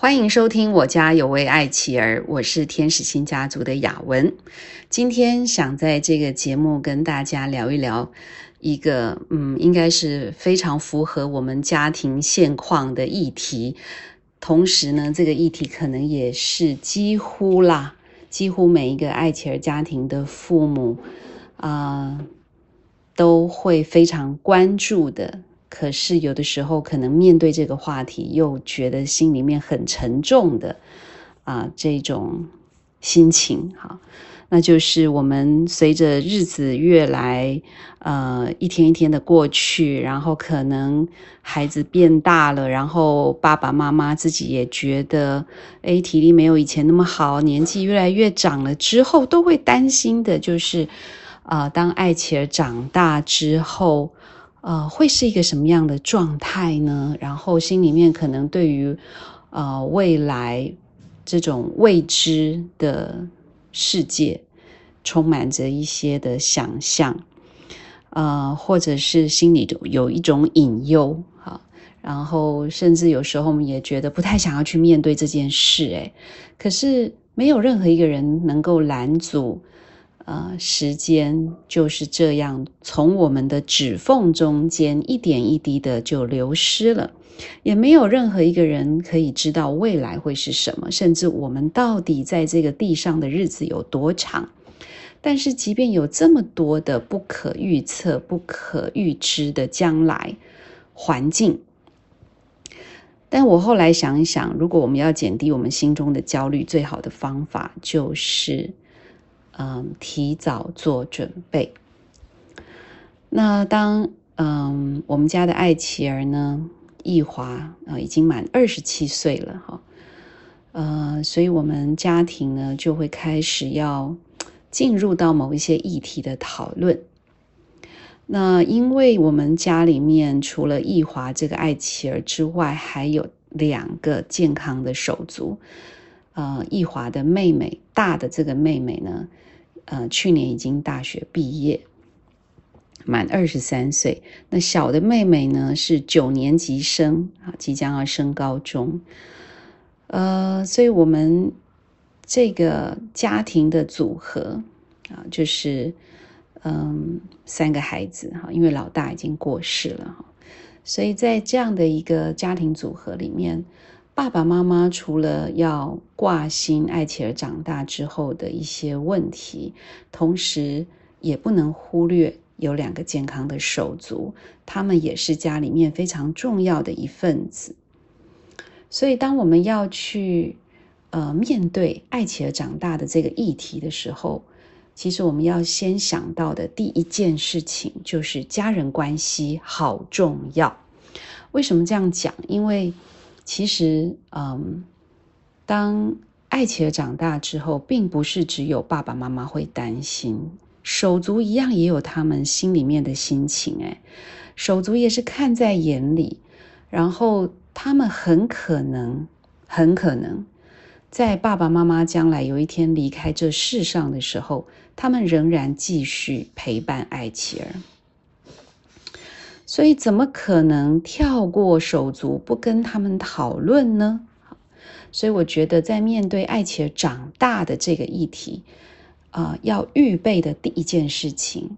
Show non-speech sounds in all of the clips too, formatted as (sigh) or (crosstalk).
欢迎收听我家有位爱妻儿，我是天使星家族的雅文。今天想在这个节目跟大家聊一聊一个，嗯，应该是非常符合我们家庭现况的议题。同时呢，这个议题可能也是几乎啦，几乎每一个爱妻儿家庭的父母啊，都会非常关注的。可是有的时候，可能面对这个话题，又觉得心里面很沉重的啊，这种心情哈，那就是我们随着日子越来呃一天一天的过去，然后可能孩子变大了，然后爸爸妈妈自己也觉得，哎，体力没有以前那么好，年纪越来越长了之后，都会担心的，就是啊，当爱琪儿长大之后。呃，会是一个什么样的状态呢？然后心里面可能对于呃未来这种未知的世界充满着一些的想象，呃，或者是心里有一种隐忧，哈，然后甚至有时候我们也觉得不太想要去面对这件事，诶，可是没有任何一个人能够拦阻。呃，时间就是这样从我们的指缝中间一点一滴的就流失了，也没有任何一个人可以知道未来会是什么，甚至我们到底在这个地上的日子有多长。但是，即便有这么多的不可预测、不可预知的将来环境，但我后来想一想，如果我们要减低我们心中的焦虑，最好的方法就是。嗯，提早做准备。那当嗯，我们家的爱妻儿呢，易华啊，已经满二十七岁了哈。呃，所以我们家庭呢，就会开始要进入到某一些议题的讨论。那因为我们家里面除了易华这个爱妻儿之外，还有两个健康的手足。呃，易华的妹妹，大的这个妹妹呢。呃，去年已经大学毕业，满二十三岁。那小的妹妹呢是九年级生啊，即将要升高中。呃，所以我们这个家庭的组合啊，就是嗯三个孩子哈，因为老大已经过世了哈，所以在这样的一个家庭组合里面。爸爸妈妈除了要挂心爱琪儿长大之后的一些问题，同时也不能忽略有两个健康的手足，他们也是家里面非常重要的一份子。所以，当我们要去呃面对爱琪儿长大的这个议题的时候，其实我们要先想到的第一件事情就是家人关系好重要。为什么这样讲？因为其实，嗯，当爱琪儿长大之后，并不是只有爸爸妈妈会担心，手足一样也有他们心里面的心情。哎，手足也是看在眼里，然后他们很可能，很可能，在爸爸妈妈将来有一天离开这世上的时候，他们仍然继续陪伴爱琪儿。所以，怎么可能跳过手足不跟他们讨论呢？所以我觉得在面对爱且长大的这个议题，啊，要预备的第一件事情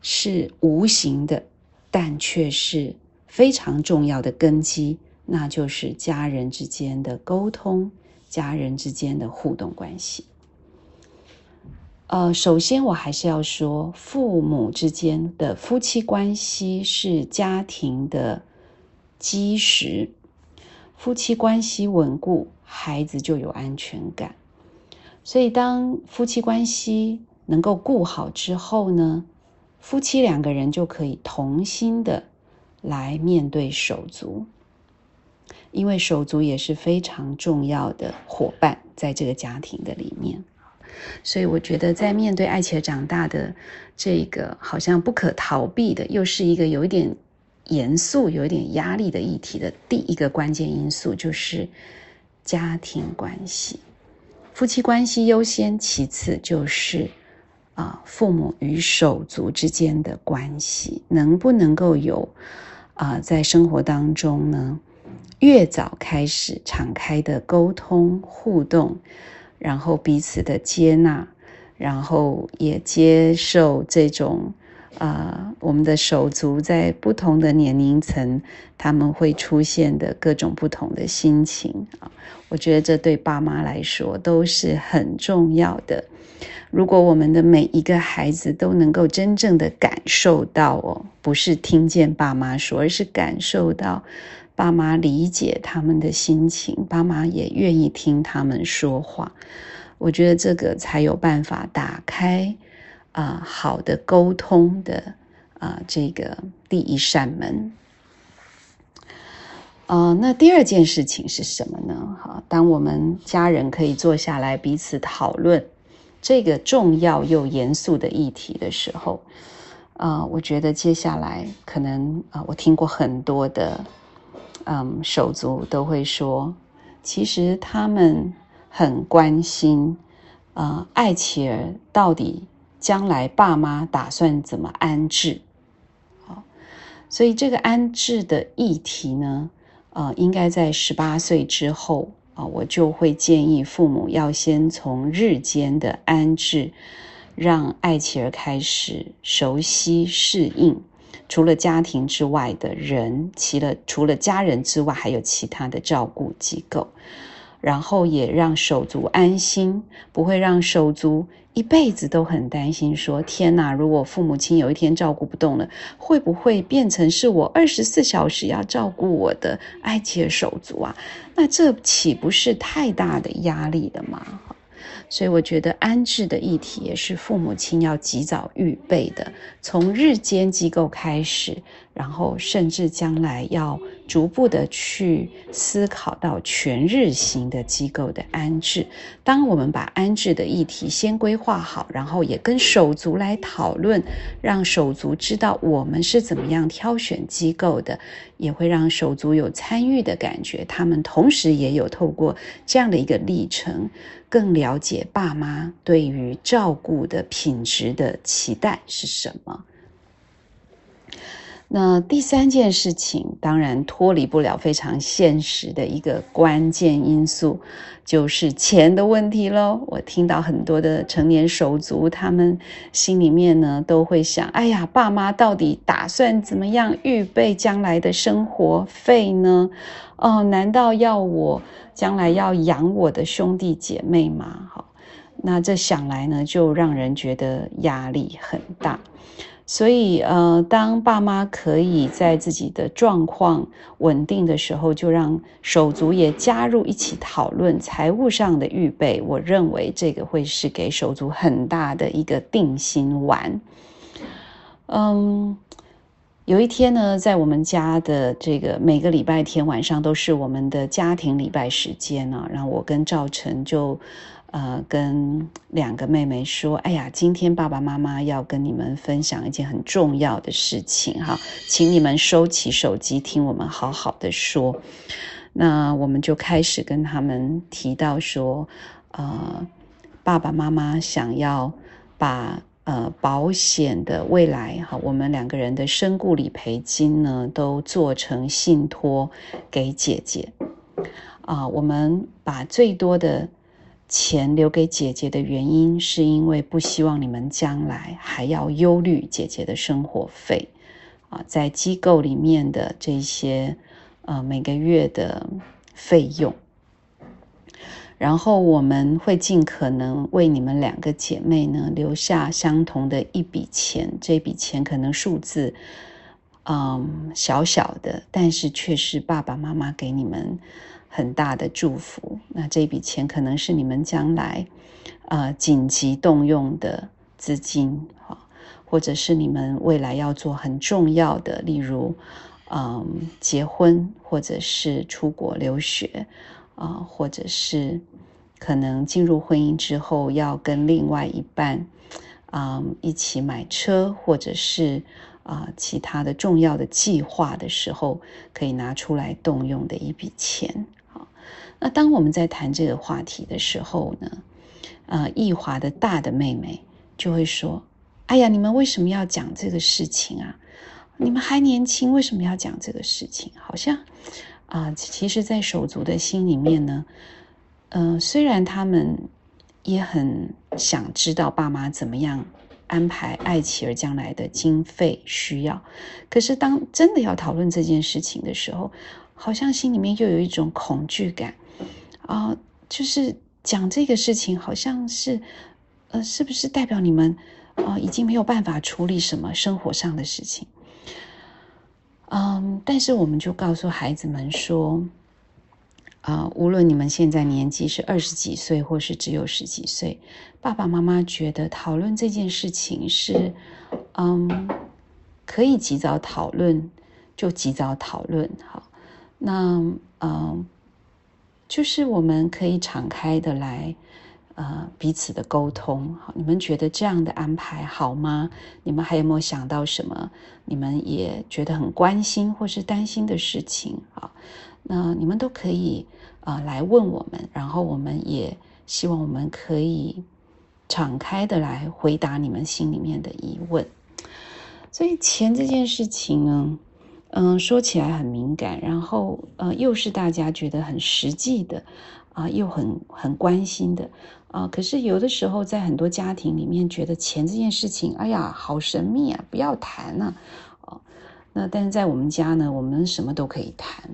是无形的，但却是非常重要的根基，那就是家人之间的沟通，家人之间的互动关系。呃，首先我还是要说，父母之间的夫妻关系是家庭的基石。夫妻关系稳固，孩子就有安全感。所以，当夫妻关系能够顾好之后呢，夫妻两个人就可以同心的来面对手足，因为手足也是非常重要的伙伴，在这个家庭的里面。所以我觉得，在面对爱且长大的这个好像不可逃避的，又是一个有一点严肃、有一点压力的议题的第一个关键因素，就是家庭关系、夫妻关系优先，其次就是啊父母与手足之间的关系，能不能够有啊在生活当中呢越早开始敞开的沟通互动，然后彼此的接纳，然后也接受这种。啊，我们的手足在不同的年龄层，他们会出现的各种不同的心情啊，我觉得这对爸妈来说都是很重要的。如果我们的每一个孩子都能够真正的感受到哦，不是听见爸妈说，而是感受到爸妈理解他们的心情，爸妈也愿意听他们说话，我觉得这个才有办法打开。啊，好的沟通的啊，这个第一扇门。啊，那第二件事情是什么呢？哈，当我们家人可以坐下来彼此讨论这个重要又严肃的议题的时候，啊，我觉得接下来可能啊，我听过很多的嗯手足都会说，其实他们很关心啊，艾琪儿到底。将来爸妈打算怎么安置？好，所以这个安置的议题呢，呃，应该在十八岁之后啊，我就会建议父母要先从日间的安置，让艾琪儿开始熟悉适应，除了家庭之外的人，其了除了家人之外，还有其他的照顾机构，然后也让手足安心，不会让手足。一辈子都很担心，说天哪！如果父母亲有一天照顾不动了，会不会变成是我二十四小时要照顾我的爱妻手足啊？那这岂不是太大的压力了吗？所以我觉得安置的议题也是父母亲要及早预备的，从日间机构开始，然后甚至将来要逐步的去思考到全日型的机构的安置。当我们把安置的议题先规划好，然后也跟手足来讨论，让手足知道我们是怎么样挑选机构的，也会让手足有参与的感觉。他们同时也有透过这样的一个历程。更了解爸妈对于照顾的品质的期待是什么？那第三件事情，当然脱离不了非常现实的一个关键因素，就是钱的问题喽。我听到很多的成年手足，他们心里面呢都会想：哎呀，爸妈到底打算怎么样预备将来的生活费呢？哦，难道要我？将来要养我的兄弟姐妹吗？好，那这想来呢，就让人觉得压力很大。所以，呃，当爸妈可以在自己的状况稳定的时候，就让手足也加入一起讨论财务上的预备。我认为这个会是给手足很大的一个定心丸。嗯。有一天呢，在我们家的这个每个礼拜天晚上都是我们的家庭礼拜时间呢。然后我跟赵晨就，呃，跟两个妹妹说：“哎呀，今天爸爸妈妈要跟你们分享一件很重要的事情哈，请你们收起手机，听我们好好的说。”那我们就开始跟他们提到说：“呃，爸爸妈妈想要把。”呃，保险的未来哈，我们两个人的身故理赔金呢，都做成信托给姐姐。啊，我们把最多的钱留给姐姐的原因，是因为不希望你们将来还要忧虑姐姐的生活费。啊，在机构里面的这些呃每个月的费用。然后我们会尽可能为你们两个姐妹呢留下相同的一笔钱，这笔钱可能数字，嗯，小小的，但是却是爸爸妈妈给你们很大的祝福。那这笔钱可能是你们将来，呃，紧急动用的资金，哈，或者是你们未来要做很重要的，例如，嗯，结婚，或者是出国留学。啊，或者是可能进入婚姻之后，要跟另外一半啊一起买车，或者是啊其他的重要的计划的时候，可以拿出来动用的一笔钱。那当我们在谈这个话题的时候呢，呃，易华的大的妹妹就会说：“哎呀，你们为什么要讲这个事情啊？你们还年轻，为什么要讲这个事情？好像。”啊，其实，在手足的心里面呢，嗯，虽然他们也很想知道爸妈怎么样安排爱琪儿将来的经费需要，可是当真的要讨论这件事情的时候，好像心里面又有一种恐惧感啊，就是讲这个事情，好像是，呃，是不是代表你们啊已经没有办法处理什么生活上的事情？嗯，但是我们就告诉孩子们说，啊，无论你们现在年纪是二十几岁，或是只有十几岁，爸爸妈妈觉得讨论这件事情是，嗯，可以及早讨论就及早讨论。好，那嗯，就是我们可以敞开的来。呃，彼此的沟通，好，你们觉得这样的安排好吗？你们还有没有想到什么？你们也觉得很关心或是担心的事情？好，那你们都可以啊来问我们，然后我们也希望我们可以敞开的来回答你们心里面的疑问。所以钱这件事情呢，嗯，说起来很敏感，然后呃，又是大家觉得很实际的啊，又很很关心的。啊，可是有的时候在很多家庭里面，觉得钱这件事情，哎呀，好神秘啊，不要谈了，哦，那但是在我们家呢，我们什么都可以谈，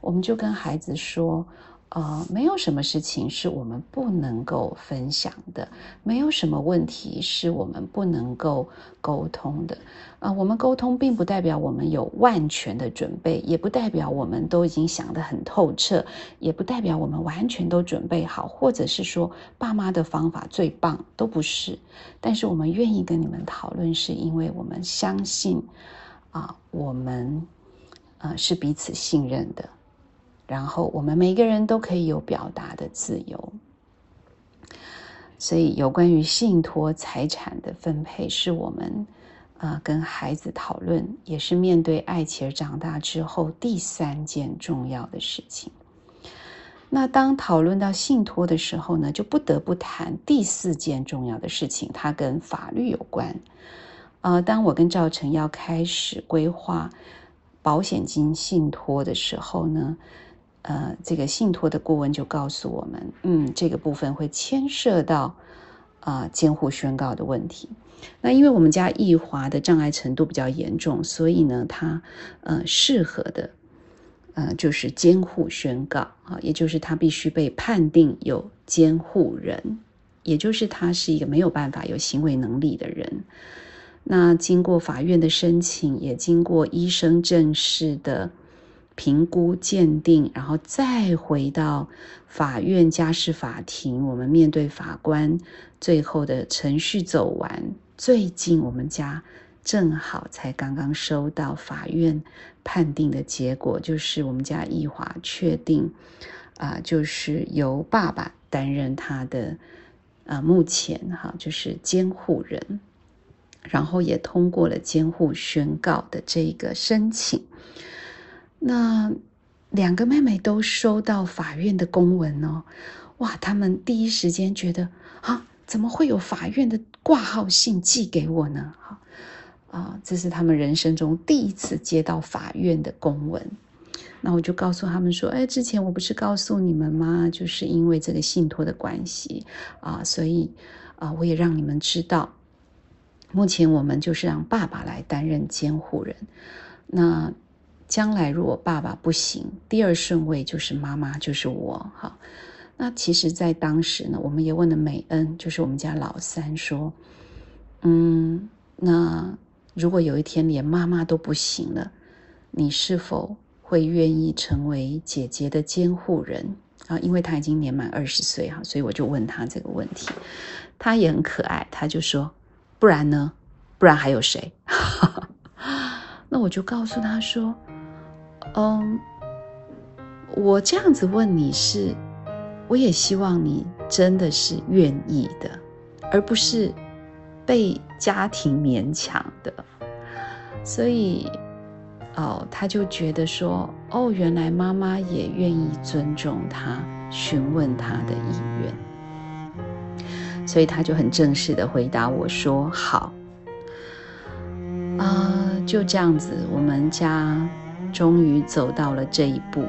我们就跟孩子说。呃，没有什么事情是我们不能够分享的，没有什么问题是我们不能够沟通的。啊，我们沟通并不代表我们有万全的准备，也不代表我们都已经想得很透彻，也不代表我们完全都准备好，或者是说爸妈的方法最棒，都不是。但是我们愿意跟你们讨论，是因为我们相信，啊，我们，呃，是彼此信任的。然后我们每个人都可以有表达的自由，所以有关于信托财产的分配，是我们啊跟孩子讨论，也是面对爱琪儿长大之后第三件重要的事情。那当讨论到信托的时候呢，就不得不谈第四件重要的事情，它跟法律有关。呃，当我跟赵成要开始规划保险金信托的时候呢？呃，这个信托的顾问就告诉我们，嗯，这个部分会牵涉到啊监护宣告的问题。那因为我们家易华的障碍程度比较严重，所以呢，他呃适合的呃就是监护宣告啊，也就是他必须被判定有监护人，也就是他是一个没有办法有行为能力的人。那经过法院的申请，也经过医生正式的。评估鉴定，然后再回到法院家事法庭，我们面对法官，最后的程序走完。最近我们家正好才刚刚收到法院判定的结果，就是我们家易华确定，啊，就是由爸爸担任他的，啊，目前哈就是监护人，然后也通过了监护宣告的这个申请。那两个妹妹都收到法院的公文哦，哇！他们第一时间觉得啊，怎么会有法院的挂号信寄给我呢？好啊，这是他们人生中第一次接到法院的公文。那我就告诉他们说：“哎，之前我不是告诉你们吗？就是因为这个信托的关系啊，所以啊，我也让你们知道，目前我们就是让爸爸来担任监护人。那。”将来如果爸爸不行，第二顺位就是妈妈，就是我。哈，那其实，在当时呢，我们也问了美恩，就是我们家老三，说：“嗯，那如果有一天连妈妈都不行了，你是否会愿意成为姐姐的监护人？”啊，因为他已经年满二十岁哈，所以我就问他这个问题。他也很可爱，他就说：“不然呢？不然还有谁？” (laughs) 那我就告诉他说。嗯，我这样子问你是，我也希望你真的是愿意的，而不是被家庭勉强的。所以，哦，他就觉得说，哦，原来妈妈也愿意尊重他，询问他的意愿，所以他就很正式的回答我说：“好。”啊，就这样子，我们家。终于走到了这一步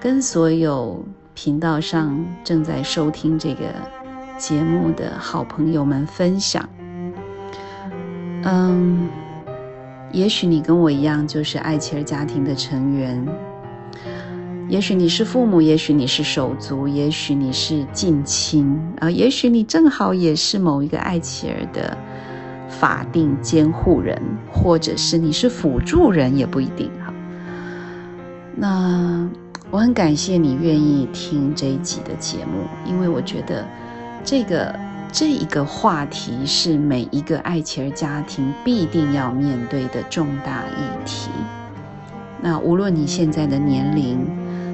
跟所有频道上正在收听这个节目的好朋友们分享。嗯，也许你跟我一样，就是爱妻儿家庭的成员。也许你是父母，也许你是手足，也许你是近亲啊，也许你正好也是某一个爱妻儿的法定监护人，或者是你是辅助人，也不一定哈。那我很感谢你愿意听这一集的节目，因为我觉得这个这一个话题是每一个爱妻儿家庭必定要面对的重大议题。那无论你现在的年龄，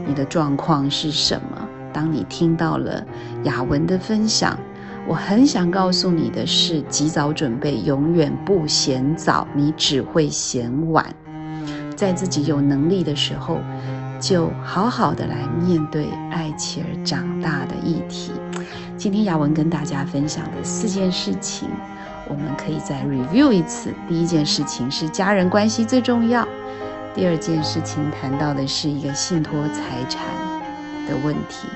你的状况是什么？当你听到了雅文的分享，我很想告诉你的是：及早准备永远不嫌早，你只会嫌晚。在自己有能力的时候，就好好的来面对爱妻儿长大的议题。今天雅文跟大家分享的四件事情，我们可以再 review 一次。第一件事情是家人关系最重要。第二件事情谈到的是一个信托财产的问题，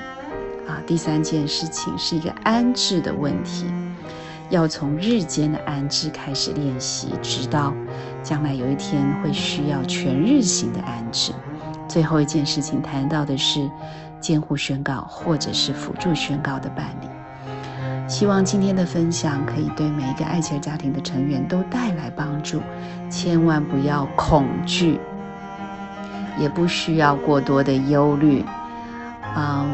啊，第三件事情是一个安置的问题，要从日间的安置开始练习，直到将来有一天会需要全日型的安置。最后一件事情谈到的是监护宣告或者是辅助宣告的办理。希望今天的分享可以对每一个爱情家庭的成员都带来帮助，千万不要恐惧。也不需要过多的忧虑，嗯，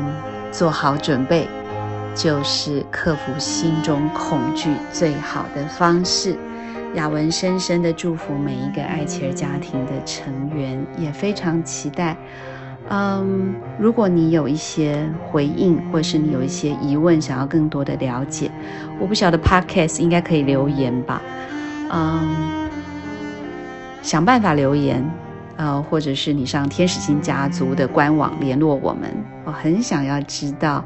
做好准备就是克服心中恐惧最好的方式。雅文深深的祝福每一个爱妻儿家庭的成员，也非常期待。嗯，如果你有一些回应，或是你有一些疑问，想要更多的了解，我不晓得 Podcast 应该可以留言吧？嗯，想办法留言。呃，或者是你上天使星家族的官网联络我们，我很想要知道，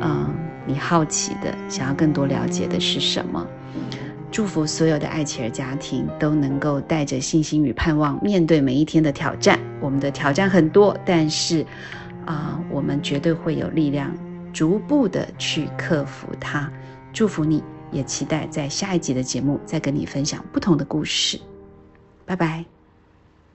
嗯，你好奇的、想要更多了解的是什么？祝福所有的爱妻儿家庭都能够带着信心与盼望面对每一天的挑战。我们的挑战很多，但是啊，我们绝对会有力量逐步的去克服它。祝福你，也期待在下一集的节目再跟你分享不同的故事。拜拜。